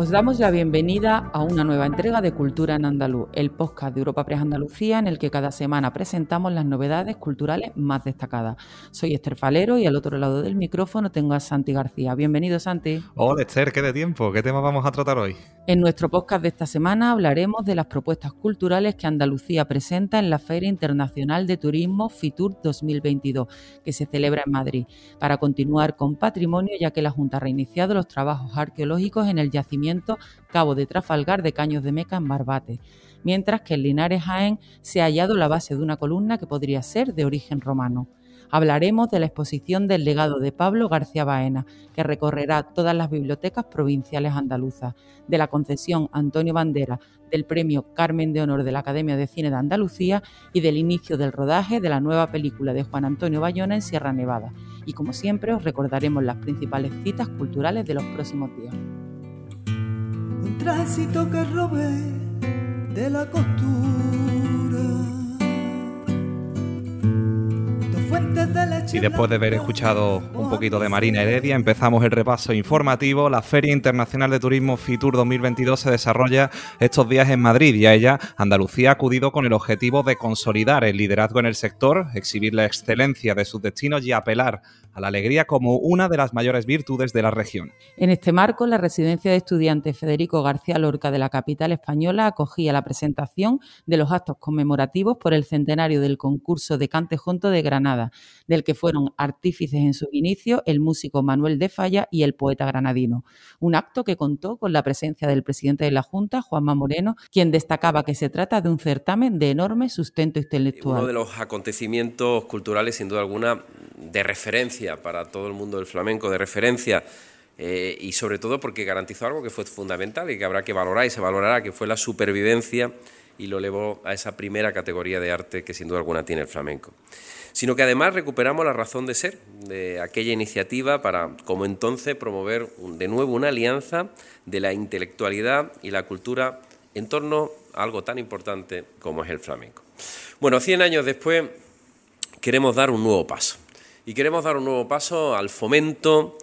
Os damos la bienvenida a una nueva entrega de Cultura en Andaluz, el podcast de Europa Press Andalucía en el que cada semana presentamos las novedades culturales más destacadas. Soy Esther Falero y al otro lado del micrófono tengo a Santi García. Bienvenido, Santi. Hola, Esther, qué de tiempo. ¿Qué tema vamos a tratar hoy? En nuestro podcast de esta semana hablaremos de las propuestas culturales que Andalucía presenta en la Feria Internacional de Turismo FITUR 2022, que se celebra en Madrid, para continuar con patrimonio, ya que la Junta ha reiniciado los trabajos arqueológicos en el yacimiento Cabo de Trafalgar de Caños de Meca en Barbate, mientras que en Linares Jaén se ha hallado la base de una columna que podría ser de origen romano hablaremos de la exposición del legado de Pablo García Baena, que recorrerá todas las bibliotecas provinciales andaluzas, de la concesión Antonio Bandera del premio Carmen de Honor de la Academia de Cine de Andalucía y del inicio del rodaje de la nueva película de Juan Antonio Bayona en Sierra Nevada. Y como siempre os recordaremos las principales citas culturales de los próximos días. Tránsito que robé de la costura Y después de haber escuchado un poquito de Marina Heredia, empezamos el repaso informativo. La Feria Internacional de Turismo FITUR 2022 se desarrolla estos días en Madrid y a ella Andalucía ha acudido con el objetivo de consolidar el liderazgo en el sector, exhibir la excelencia de sus destinos y apelar a la alegría como una de las mayores virtudes de la región. En este marco, la residencia de estudiantes Federico García Lorca de la capital española acogía la presentación de los actos conmemorativos por el centenario del concurso de Cante Junto de Granada, del que fueron artífices en su inicio el músico Manuel de Falla y el poeta granadino. Un acto que contó con la presencia del presidente de la Junta, Juanma Moreno, quien destacaba que se trata de un certamen de enorme sustento intelectual. Uno de los acontecimientos culturales, sin duda alguna, de referencia para todo el mundo del flamenco, de referencia eh, y sobre todo porque garantizó algo que fue fundamental y que habrá que valorar y se valorará, que fue la supervivencia y lo elevó a esa primera categoría de arte que sin duda alguna tiene el flamenco. Sino que además recuperamos la razón de ser de aquella iniciativa para, como entonces, promover de nuevo una alianza de la intelectualidad y la cultura en torno a algo tan importante como es el flamenco. Bueno, 100 años después queremos dar un nuevo paso y queremos dar un nuevo paso al fomento,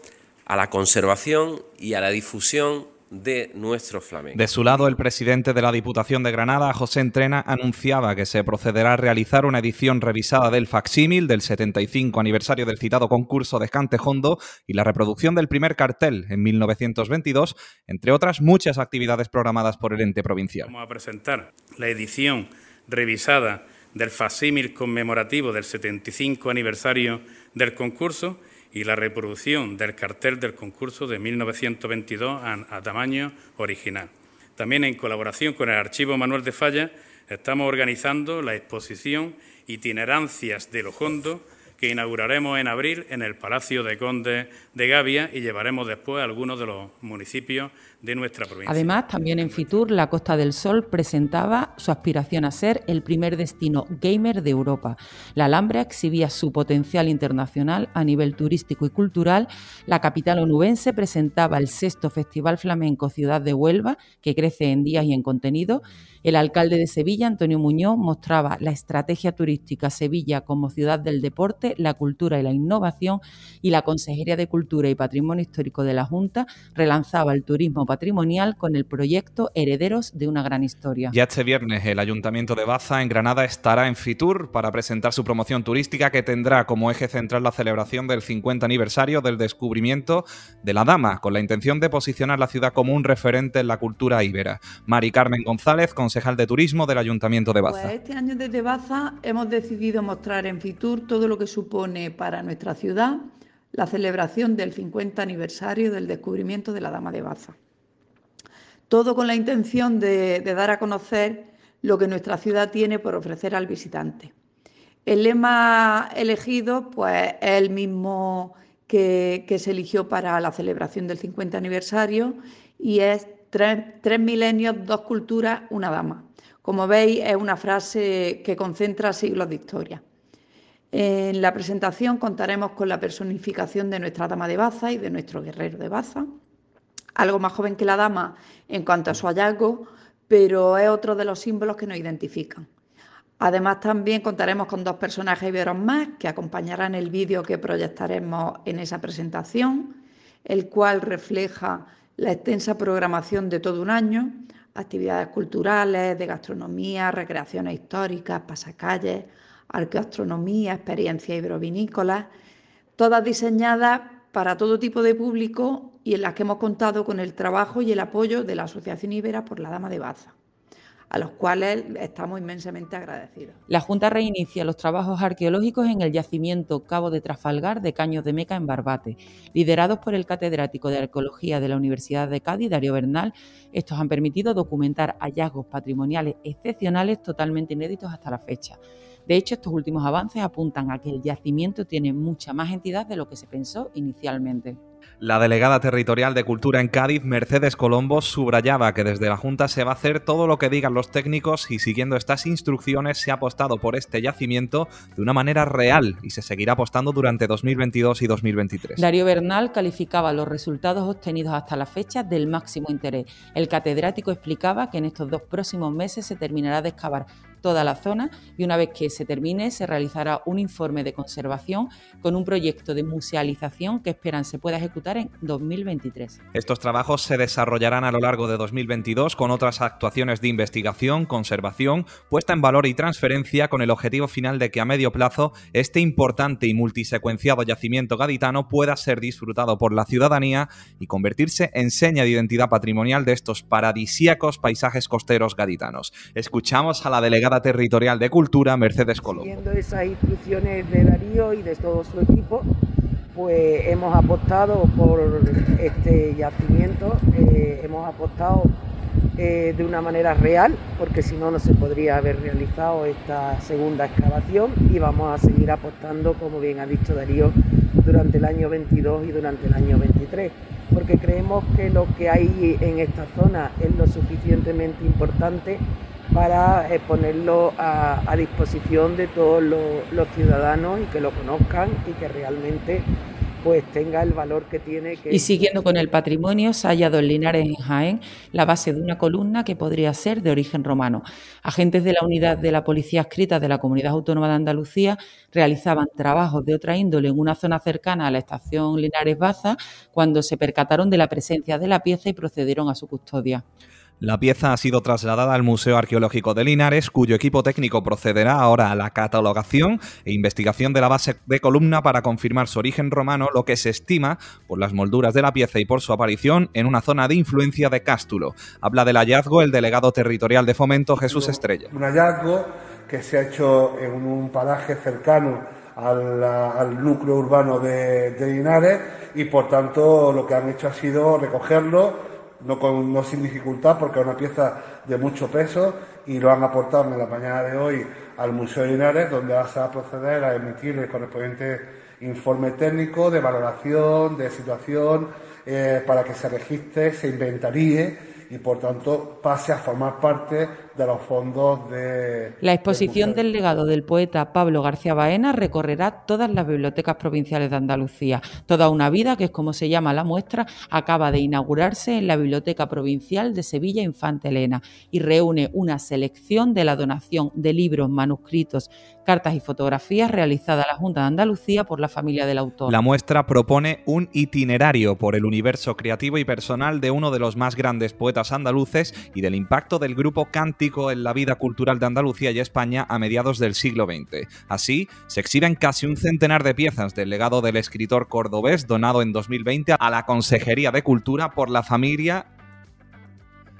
a la conservación y a la difusión de nuestro flamenco. De su lado, el presidente de la Diputación de Granada, José Entrena, anunciaba que se procederá a realizar una edición revisada del facsímil del 75 aniversario del citado concurso de Cantejondo y la reproducción del primer cartel en 1922, entre otras muchas actividades programadas por el ente provincial. Vamos a presentar la edición revisada del facímil conmemorativo del 75 aniversario del concurso y la reproducción del cartel del concurso de 1922 a, tamaño original. También en colaboración con el Archivo Manuel de Falla estamos organizando la exposición Itinerancias de Lojondo que inauguraremos en abril en el Palacio de Conde de Gavia y llevaremos después a algunos de los municipios de nuestra provincia. Además, también en Fitur, la Costa del Sol presentaba su aspiración a ser el primer destino gamer de Europa. La Alhambra exhibía su potencial internacional a nivel turístico y cultural. La capital onubense presentaba el sexto Festival Flamenco Ciudad de Huelva, que crece en días y en contenido. El alcalde de Sevilla, Antonio Muñoz, mostraba la estrategia turística Sevilla como ciudad del deporte, la cultura y la innovación y la Consejería de Cultura y Patrimonio Histórico de la Junta relanzaba el turismo patrimonial con el proyecto Herederos de una gran historia. Ya este viernes el Ayuntamiento de Baza en Granada estará en Fitur para presentar su promoción turística que tendrá como eje central la celebración del 50 aniversario del descubrimiento de la Dama, con la intención de posicionar la ciudad como un referente en la cultura íbera. Mari Carmen González, concejal de turismo del Ayuntamiento de Baza. Pues este año desde Baza hemos decidido mostrar en Fitur todo lo que supone para nuestra ciudad la celebración del 50 aniversario del descubrimiento de la Dama de Baza. Todo con la intención de, dar a conocer lo que nuestra ciudad tiene por ofrecer al visitante. El lema elegido pues, es el mismo que, se eligió para la celebración del 50 aniversario y es Tres, milenios, dos culturas, una dama. Como veis, es una frase que concentra siglos de historia. En la presentación contaremos con la personificación de nuestra dama de Baza y de nuestro guerrero de Baza, algo más joven que la dama en cuanto a su hallazgo, pero es otro de los símbolos que nos identifican. Además, también contaremos con dos personajes iberos más que acompañarán el vídeo que proyectaremos en esa presentación, el cual refleja la extensa programación de todo un año, actividades culturales, de gastronomía, recreaciones históricas, pasacalles, arqueoastronomía, experiencias ibrovinícolas, todas diseñadas para todo tipo de público y en las que hemos contado con el trabajo y el apoyo de la Asociación Ibera por la Dama de Baza a los cuales estamos inmensamente agradecidos. La Junta reinicia los trabajos arqueológicos en el yacimiento Cabo de Trafalgar de Caños de Meca en Barbate. Liderados por el catedrático de Arqueología de la Universidad de Cádiz, Darío Bernal, estos han permitido documentar hallazgos patrimoniales excepcionales totalmente inéditos hasta la fecha. De hecho, estos últimos avances apuntan a que el yacimiento tiene mucha más entidad de lo que se pensó inicialmente. La delegada territorial de Cultura en Cádiz, Mercedes Colombo, subrayaba que desde la Junta se va a hacer todo lo que digan los técnicos y siguiendo estas instrucciones se ha apostado por este yacimiento de una manera real y se seguirá apostando durante 2022 y 2023. Darío Bernal calificaba los resultados obtenidos hasta la fecha del máximo interés. El catedrático explicaba que en estos dos próximos meses se terminará de excavar toda la zona y una vez que se termine se realizará un informe de conservación con un proyecto de musealización que esperan se pueda ejecutar en 2023. Estos trabajos se desarrollarán a lo largo de 2022 con otras actuaciones de investigación, conservación, puesta en valor y transferencia con el objetivo final de que a medio plazo este importante y multisecuenciado yacimiento gaditano pueda ser disfrutado por la ciudadanía y convertirse en seña de identidad patrimonial de estos paradisíacos paisajes costeros gaditanos. Escuchamos a la delegada Territorial de Cultura, Mercedes Colombo. Siguiendo esas instrucciones de Darío y de todo su equipo, pues hemos apostado por este yacimiento, eh, hemos apostado eh, de una manera real, porque si no, no se podría haber realizado esta segunda excavación y vamos a seguir apostando, como bien ha dicho Darío, durante el año 22 y durante el año 23, porque creemos que lo que hay en esta zona es lo suficientemente importante para eh, ponerlo a, disposición de todos los, ciudadanos y que lo conozcan y que realmente pues tenga el valor que tiene. Y siguiendo con el patrimonio, se ha hallado en Linares, en Jaén, la base de una columna que podría ser de origen romano. Agentes de la unidad de la Policía Escrita de la Comunidad Autónoma de Andalucía realizaban trabajos de otra índole en una zona cercana a la estación Linares Baza cuando se percataron de la presencia de la pieza y procedieron a su custodia. La pieza ha sido trasladada al Museo Arqueológico de Linares, cuyo equipo técnico procederá ahora a la catalogación e investigación de la base de columna para confirmar su origen romano, lo que se estima por las molduras de la pieza y por su aparición en una zona de influencia de Cástulo. Habla del hallazgo el delegado territorial de Fomento, Jesús Estrella. Un hallazgo que se ha hecho en un paraje cercano al, núcleo urbano de, de Linares y por tanto lo que han hecho ha sido recogerlo no, con, no sin dificultad porque es una pieza de mucho peso y lo han aportado en la mañana de hoy al Museo de Linares, donde va a proceder a emitir el correspondiente informe técnico de valoración, de situación, eh, para que se registre, se inventaríe y por tanto pase a formar parte de los fondos de... La exposición del, legado del poeta Pablo García Baena recorrerá todas las bibliotecas provinciales de Andalucía. Toda una vida, que es como se llama la muestra, acaba de inaugurarse en la Biblioteca Provincial de Sevilla Infante Elena y reúne una selección de la donación de libros, manuscritos, cartas y fotografías realizada a la Junta de Andalucía por la familia del autor. La muestra propone un itinerario por el universo creativo y personal de uno de los más grandes poetas andaluces y del impacto del grupo en la vida cultural de Andalucía y España a mediados del siglo XX. Así, se exhiben casi un centenar de piezas del legado del escritor cordobés donado en 2020 a la Consejería de Cultura por la familia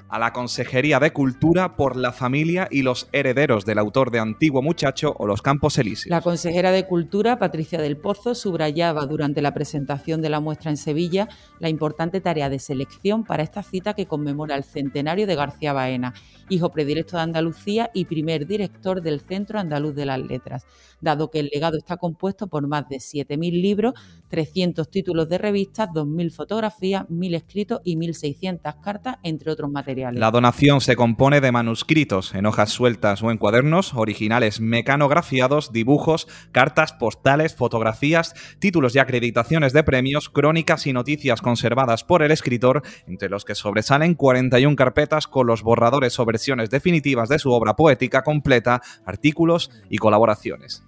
a la Consejería de Cultura por la familia y los herederos del autor de Antiguo Muchacho o Los Campos Elíseos. La consejera de Cultura, Patricia del Pozo, subrayaba durante la presentación de la muestra en Sevilla la importante tarea de selección para esta cita que conmemora el centenario de García Baena, hijo predilecto de Andalucía y primer director del Centro Andaluz de las Letras, dado que el legado está compuesto por más de 7.000 libros, 300 títulos de revistas, 2.000 fotografías, 1.000 escritos y 1.600 cartas, entre otros materiales. Materiales. La donación se compone de manuscritos en hojas sueltas o en cuadernos, originales mecanografiados, dibujos, cartas, postales, fotografías, títulos y acreditaciones de premios, crónicas y noticias conservadas por el escritor, entre los que sobresalen 41 carpetas con los borradores o versiones definitivas de su obra poética completa, artículos y colaboraciones.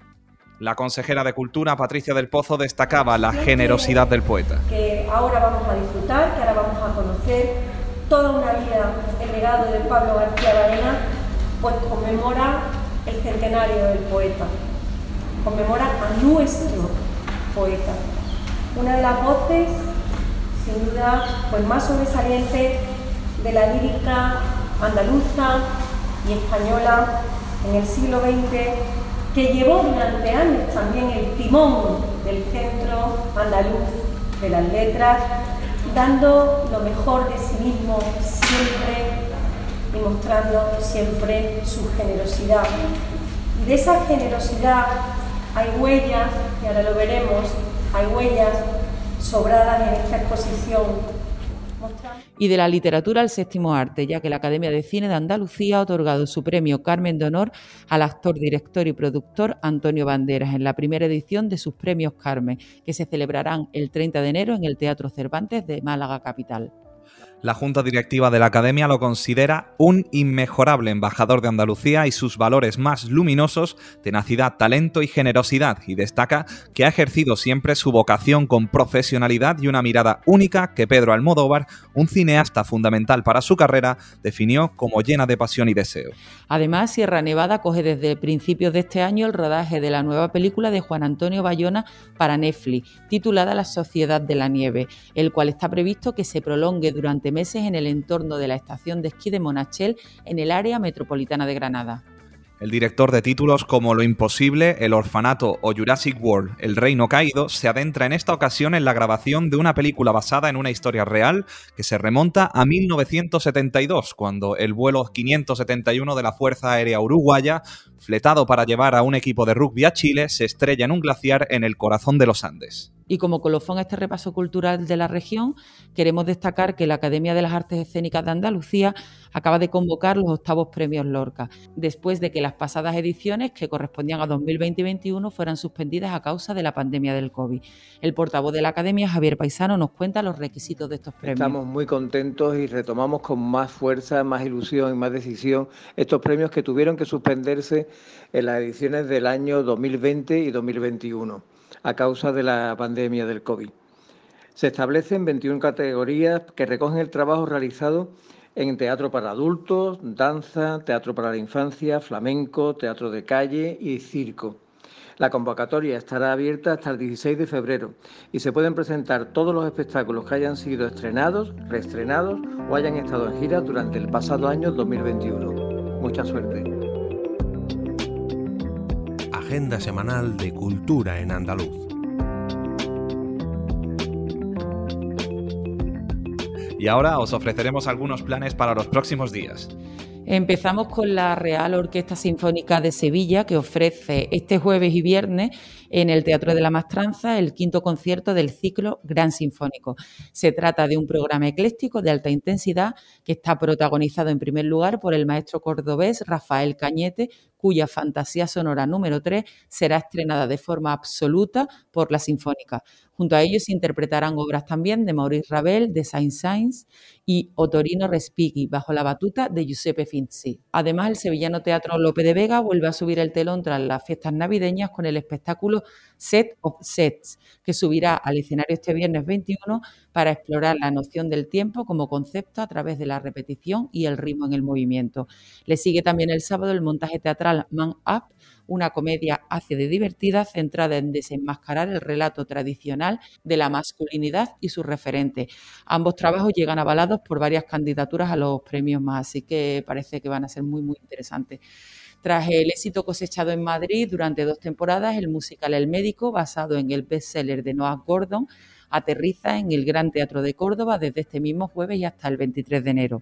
La consejera de Cultura, Patricia del Pozo, destacaba la generosidad del poeta. Que ahora vamos a disfrutar, que ahora vamos a conocer toda una vida, el legado de Pablo García Baena, pues conmemora el centenario del poeta, conmemora a nuestro poeta. Una de las voces, sin duda, pues más sobresalientes de la lírica andaluza y española en el siglo XX que llevó durante años también el timón del Centro Andaluz de las Letras, dando lo mejor de sí mismo siempre y mostrando siempre su generosidad. Y de esa generosidad hay huellas, y ahora lo veremos, hay huellas sobradas en esta exposición y de la literatura al séptimo arte, ya que la Academia de Cine de Andalucía ha otorgado su premio Carmen de Honor al actor, director y productor Antonio Banderas en la primera edición de sus premios Carmen, que se celebrarán el 30 de enero en el Teatro Cervantes de Málaga Capital. La Junta Directiva de la Academia lo considera un inmejorable embajador de Andalucía y sus valores más luminosos, tenacidad, talento y generosidad, y destaca que ha ejercido siempre su vocación con profesionalidad y una mirada única que Pedro Almodóvar, un cineasta fundamental para su carrera, definió como llena de pasión y deseo. Además, Sierra Nevada coge desde principios de este año el rodaje de la nueva película de Juan Antonio Bayona para Netflix, titulada La Sociedad de la Nieve, el cual está previsto que se prolongue durante meses en el entorno de la estación de esquí de Monachel en el área metropolitana de Granada. El director de títulos como Lo Imposible, El Orfanato o Jurassic World, El Reino Caído, se adentra en esta ocasión en la grabación de una película basada en una historia real que se remonta a 1972, cuando el vuelo 571 de la Fuerza Aérea Uruguaya, fletado para llevar a un equipo de rugby a Chile, se estrella en un glaciar en el corazón de los Andes. Y como colofón a este repaso cultural de la región, queremos destacar que la Academia de las Artes Escénicas de Andalucía acaba de convocar los octavos premios Lorca, después de que las pasadas ediciones, que correspondían a 2020 y 2021, fueran suspendidas a causa de la pandemia del COVID. El portavoz de la Academia, Javier Paisano, nos cuenta los requisitos de estos premios. Estamos muy contentos y retomamos con más fuerza, más ilusión y más decisión estos premios que tuvieron que suspenderse en las ediciones del año 2020 y 2021 a causa de la pandemia del COVID. Se establecen 21 categorías que recogen el trabajo realizado en teatro para adultos, danza, teatro para la infancia, flamenco, teatro de calle y circo. La convocatoria estará abierta hasta el 16 de febrero y se pueden presentar todos los espectáculos que hayan sido estrenados, reestrenados o hayan estado en gira durante el pasado año 2021. Mucha suerte. Agenda semanal de Cultura en Andaluz. Y ahora os ofreceremos algunos planes para los próximos días. Empezamos con la Real Orquesta Sinfónica de Sevilla, que ofrece este jueves y viernes en el Teatro de la Mastranza el quinto concierto del ciclo Gran Sinfónico. Se trata de un programa ecléctico de alta intensidad que está protagonizado en primer lugar por el maestro cordobés Rafael Cañete, cuya fantasía sonora número 3 será estrenada de forma absoluta por la Sinfónica. Junto a ellos se interpretarán obras también de Maurice Ravel, de Saint-Saëns y Otorino Respighi, bajo la batuta de Giuseppe Finzi. Además, el sevillano Teatro Lope de Vega vuelve a subir el telón tras las fiestas navideñas con el espectáculo Set of Sets, que subirá al escenario este viernes 21 para explorar la noción del tiempo como concepto a través de la repetición y el ritmo en el movimiento. Le sigue también el sábado el montaje teatral Man Up, una comedia ácida y divertida centrada en desenmascarar el relato tradicional de la masculinidad y su referente. Ambos trabajos llegan avalados por varias candidaturas a los premios más, así que parece que van a ser muy, muy interesantes. Tras el éxito cosechado en Madrid durante dos temporadas, el musical El Médico, basado en el bestseller de Noah Gordon, aterriza en el Gran Teatro de Córdoba desde este mismo jueves y hasta el 23 de enero.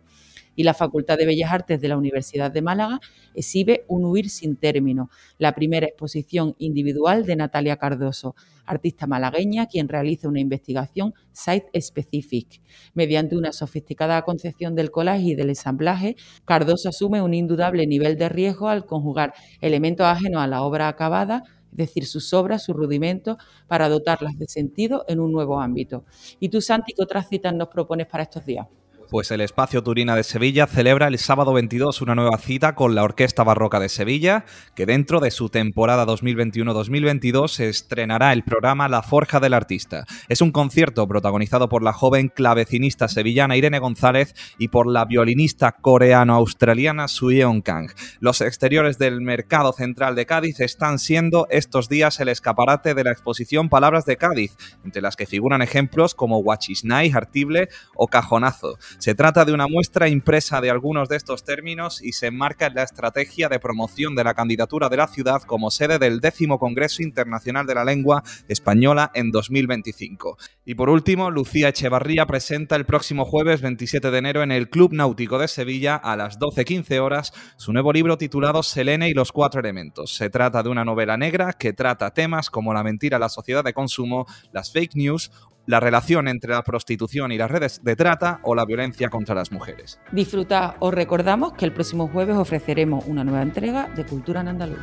Y la Facultad de Bellas Artes de la Universidad de Málaga exhibe Un huir sin término, la primera exposición individual de Natalia Cardoso, artista malagueña quien realiza una investigación site-specific. Mediante una sofisticada concepción del collage y del ensamblaje, Cardoso asume un indudable nivel de riesgo al conjugar elementos ajenos a la obra acabada es decir, sus obras, sus rudimentos, para dotarlas de sentido en un nuevo ámbito. ¿Y tú, Santi, qué otras citas nos propones para estos días? Pues el Espacio Turina de Sevilla celebra el sábado 22 una nueva cita con la Orquesta Barroca de Sevilla, que dentro de su temporada 2021-2022 estrenará el programa La Forja del Artista. Es un concierto protagonizado por la joven clavecinista sevillana Irene González y por la violinista coreano-australiana Suyeon Kang. Los exteriores del Mercado Central de Cádiz están siendo estos días el escaparate de la exposición Palabras de Cádiz, entre las que figuran ejemplos como Huachisnay, Artible o Cajonazo. Se trata de una muestra impresa de algunos de estos términos y se enmarca en la estrategia de promoción de la candidatura de la ciudad como sede del décimo Congreso Internacional de la Lengua Española en 2025. Y por último, Lucía Echevarría presenta el próximo jueves 27 de enero en el Club Náutico de Sevilla a las 12.15 horas su nuevo libro titulado Selene y los cuatro elementos. Se trata de una novela negra que trata temas como la mentira, la sociedad de consumo, las fake news la relación entre la prostitución y las redes de trata o la violencia contra las mujeres. Disfruta, os recordamos que el próximo jueves ofreceremos una nueva entrega de Cultura en Andaluz.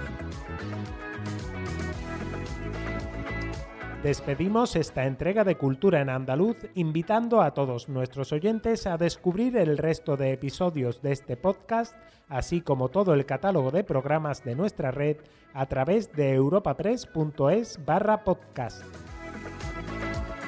Despedimos esta entrega de Cultura en Andaluz invitando a todos nuestros oyentes a descubrir el resto de episodios de este podcast, así como todo el catálogo de programas de nuestra red a través de europapress.es barra podcast.